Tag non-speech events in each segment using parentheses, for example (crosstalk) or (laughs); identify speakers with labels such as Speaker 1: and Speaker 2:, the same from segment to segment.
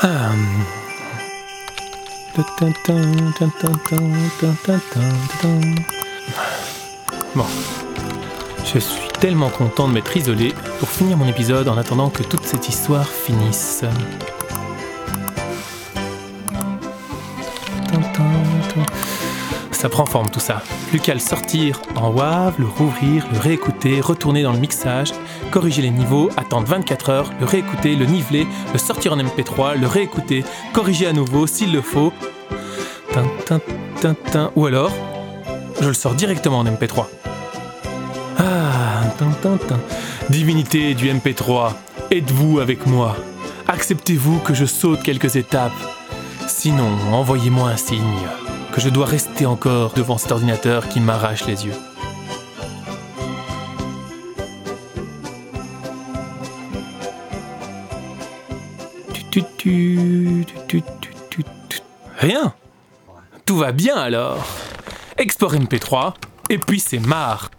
Speaker 1: Ah. Bon. Je suis tellement content de m'être isolé pour finir mon épisode en attendant que toute cette histoire finisse. Ça prend forme tout ça. Plus qu'à le sortir en WAV, le rouvrir, le réécouter, retourner dans le mixage, corriger les niveaux, attendre 24 heures, le réécouter, le niveler, le sortir en MP3, le réécouter, corriger à nouveau s'il le faut. Ou alors, je le sors directement en MP3. Ah. Divinité du MP3, êtes-vous avec moi? Acceptez-vous que je saute quelques étapes? Sinon, envoyez-moi un signe que je dois rester encore devant cet ordinateur qui m'arrache les yeux. Rien Tout va bien alors Export MP3, et puis c'est marre.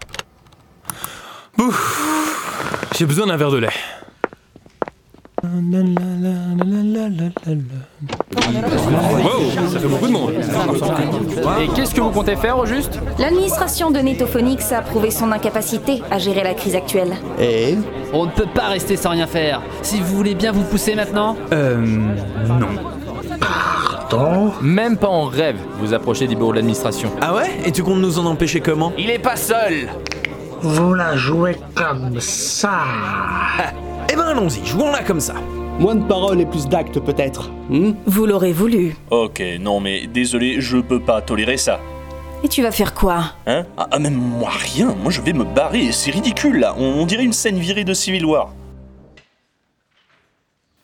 Speaker 1: J'ai besoin d'un verre de lait. Wow, ça fait beaucoup de monde.
Speaker 2: Et qu'est-ce que vous comptez faire au juste?
Speaker 3: L'administration de Netophonix a prouvé son incapacité à gérer la crise actuelle.
Speaker 4: Et
Speaker 2: On ne peut pas rester sans rien faire. Si vous voulez bien vous pousser maintenant
Speaker 5: Euh. Non.
Speaker 6: Même pas en rêve, vous approchez du bureau de l'administration.
Speaker 4: Ah ouais? Et tu comptes nous en empêcher comment?
Speaker 6: Il est pas seul
Speaker 7: Vous la jouez comme ça. (laughs)
Speaker 4: Eh ben allons-y, jouons-la comme ça.
Speaker 8: Moins de paroles et plus d'actes peut-être. Hmm
Speaker 3: Vous l'aurez voulu.
Speaker 9: Ok, non mais désolé, je peux pas tolérer ça.
Speaker 3: Et tu vas faire quoi?
Speaker 9: Hein? Ah, ah, même moi rien, moi je vais me barrer, c'est ridicule là, on, on dirait une scène virée de Civil War.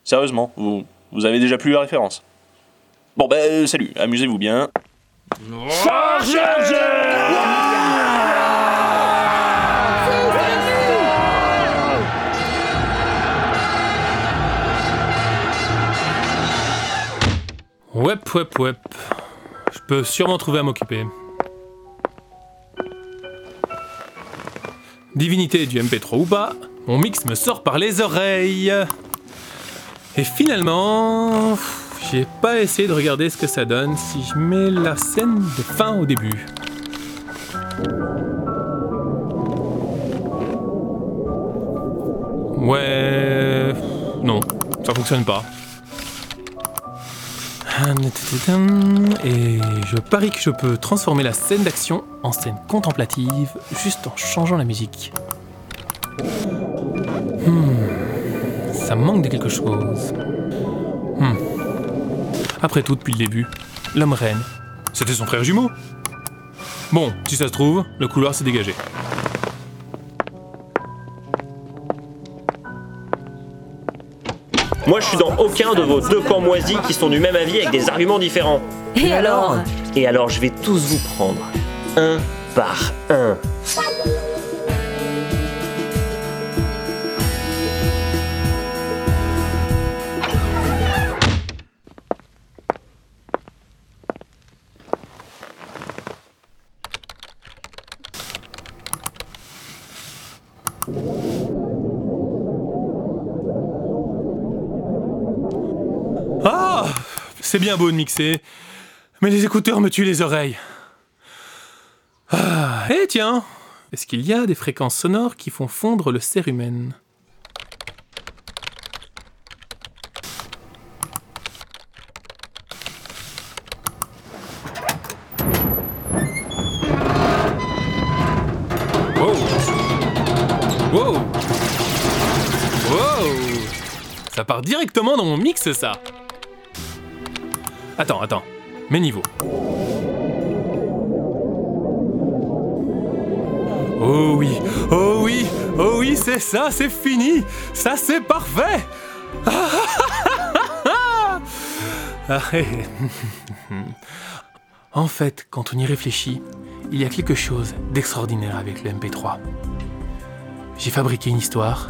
Speaker 9: Sérieusement, vous, vous avez déjà plus la référence? Bon bah euh, salut, amusez-vous bien.
Speaker 1: Wep, wep, wep. Je peux sûrement trouver à m'occuper. Divinité du MP3 ou pas, mon mix me sort par les oreilles. Et finalement, j'ai pas essayé de regarder ce que ça donne si je mets la scène de fin au début. Ouais. Non, ça fonctionne pas. Et je parie que je peux transformer la scène d'action en scène contemplative juste en changeant la musique. Hmm, Ça manque de quelque chose. Hmm. Après tout, depuis le début, l'homme reine, c'était son frère jumeau. Bon, si ça se trouve, le couloir s'est dégagé.
Speaker 10: Moi, je suis dans aucun de vos deux camps moisis qui sont du même avis avec des arguments différents.
Speaker 3: Et alors?
Speaker 10: Et alors, je vais tous vous prendre, un par un.
Speaker 1: Ah C'est bien beau de mixer, mais les écouteurs me tuent les oreilles. Ah, et tiens Est-ce qu'il y a des fréquences sonores qui font fondre le cérumen Wow. Wow. Ça part directement dans mon mix, ça Attends, attends. Mes niveaux. Oh oui, oh oui, oh oui, c'est ça, c'est fini. Ça, c'est parfait. (laughs) Ah, (laughs) en fait, quand on y réfléchit, il y a quelque chose d'extraordinaire avec le MP3. J'ai fabriqué une histoire.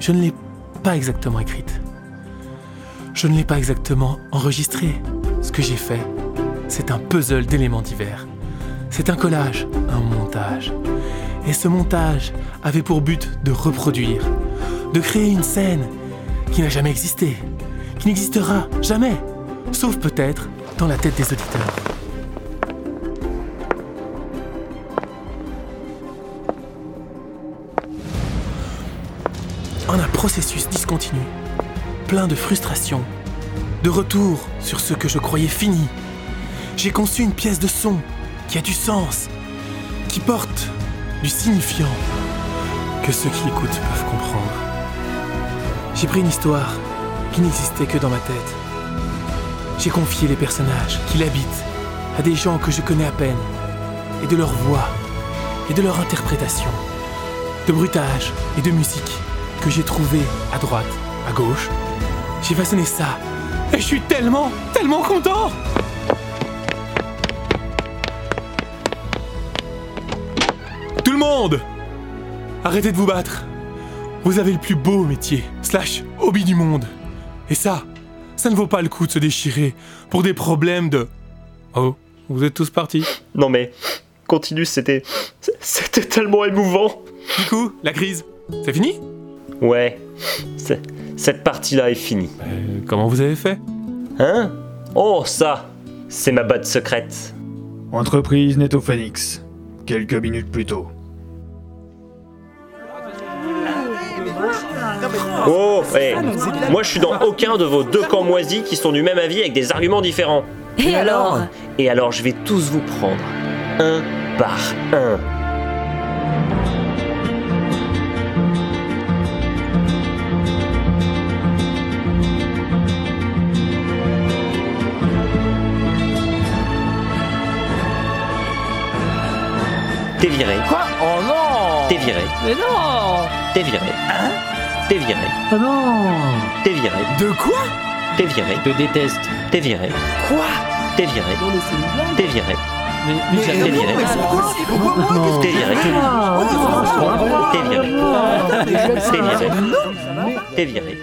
Speaker 1: Je ne l'ai pas exactement écrite. Je ne l'ai pas exactement enregistrée. Ce que j'ai fait, c'est un puzzle d'éléments divers. C'est un collage, un montage. Et ce montage avait pour but de reproduire, de créer une scène qui n'a jamais existé, qui n'existera jamais, sauf peut-être dans la tête des auditeurs. En un processus discontinu, plein de frustration, de retour sur ce que je croyais fini, j'ai conçu une pièce de son qui a du sens, qui porte du signifiant, que ceux qui l'écoutent peuvent comprendre. J'ai pris une histoire qui n'existait que dans ma tête. J'ai confié les personnages qui l'habitent à des gens que je connais à peine, et de leur voix, et de leur interprétation, de bruitage et de musique que j'ai trouvé à droite, à gauche. J'ai façonné ça, et je suis tellement, tellement content Tout le monde Arrêtez de vous battre Vous avez le plus beau métier, slash hobby du monde. Et ça, ça ne vaut pas le coup de se déchirer pour des problèmes de... Oh, vous êtes tous partis
Speaker 10: Non mais, continue, c'était. C'était tellement émouvant.
Speaker 1: Du coup, la crise, c'est fini?
Speaker 10: Ouais, c'est- cette partie-là est finie.
Speaker 1: Euh, Comment vous avez fait?
Speaker 10: Hein? Oh, ça C'est ma botte secrète.
Speaker 5: Entreprise Netophoenix. Quelques minutes plus tôt.
Speaker 10: Oh, hé Moi je suis dans aucun de vos deux camps moisis qui sont du même avis avec des arguments différents.
Speaker 3: Et alors?
Speaker 10: Et alors je vais tous vous prendre, un par un. T'es viré,
Speaker 2: Quoi Oh non
Speaker 10: t'es viré,
Speaker 2: Mais non
Speaker 10: t'es viré. T'es viré,
Speaker 7: Ah non
Speaker 10: t'es viré,
Speaker 1: De quoi
Speaker 10: t'es viré,
Speaker 2: Je te déteste.
Speaker 10: t'es viré,
Speaker 1: Quoi
Speaker 10: t'es viré, t'es viré,
Speaker 2: Mais, mais
Speaker 10: t'es
Speaker 2: j'avais-
Speaker 10: viré,
Speaker 7: Non.
Speaker 10: t'es viré, t'es viré, t'es viré, t'es viré.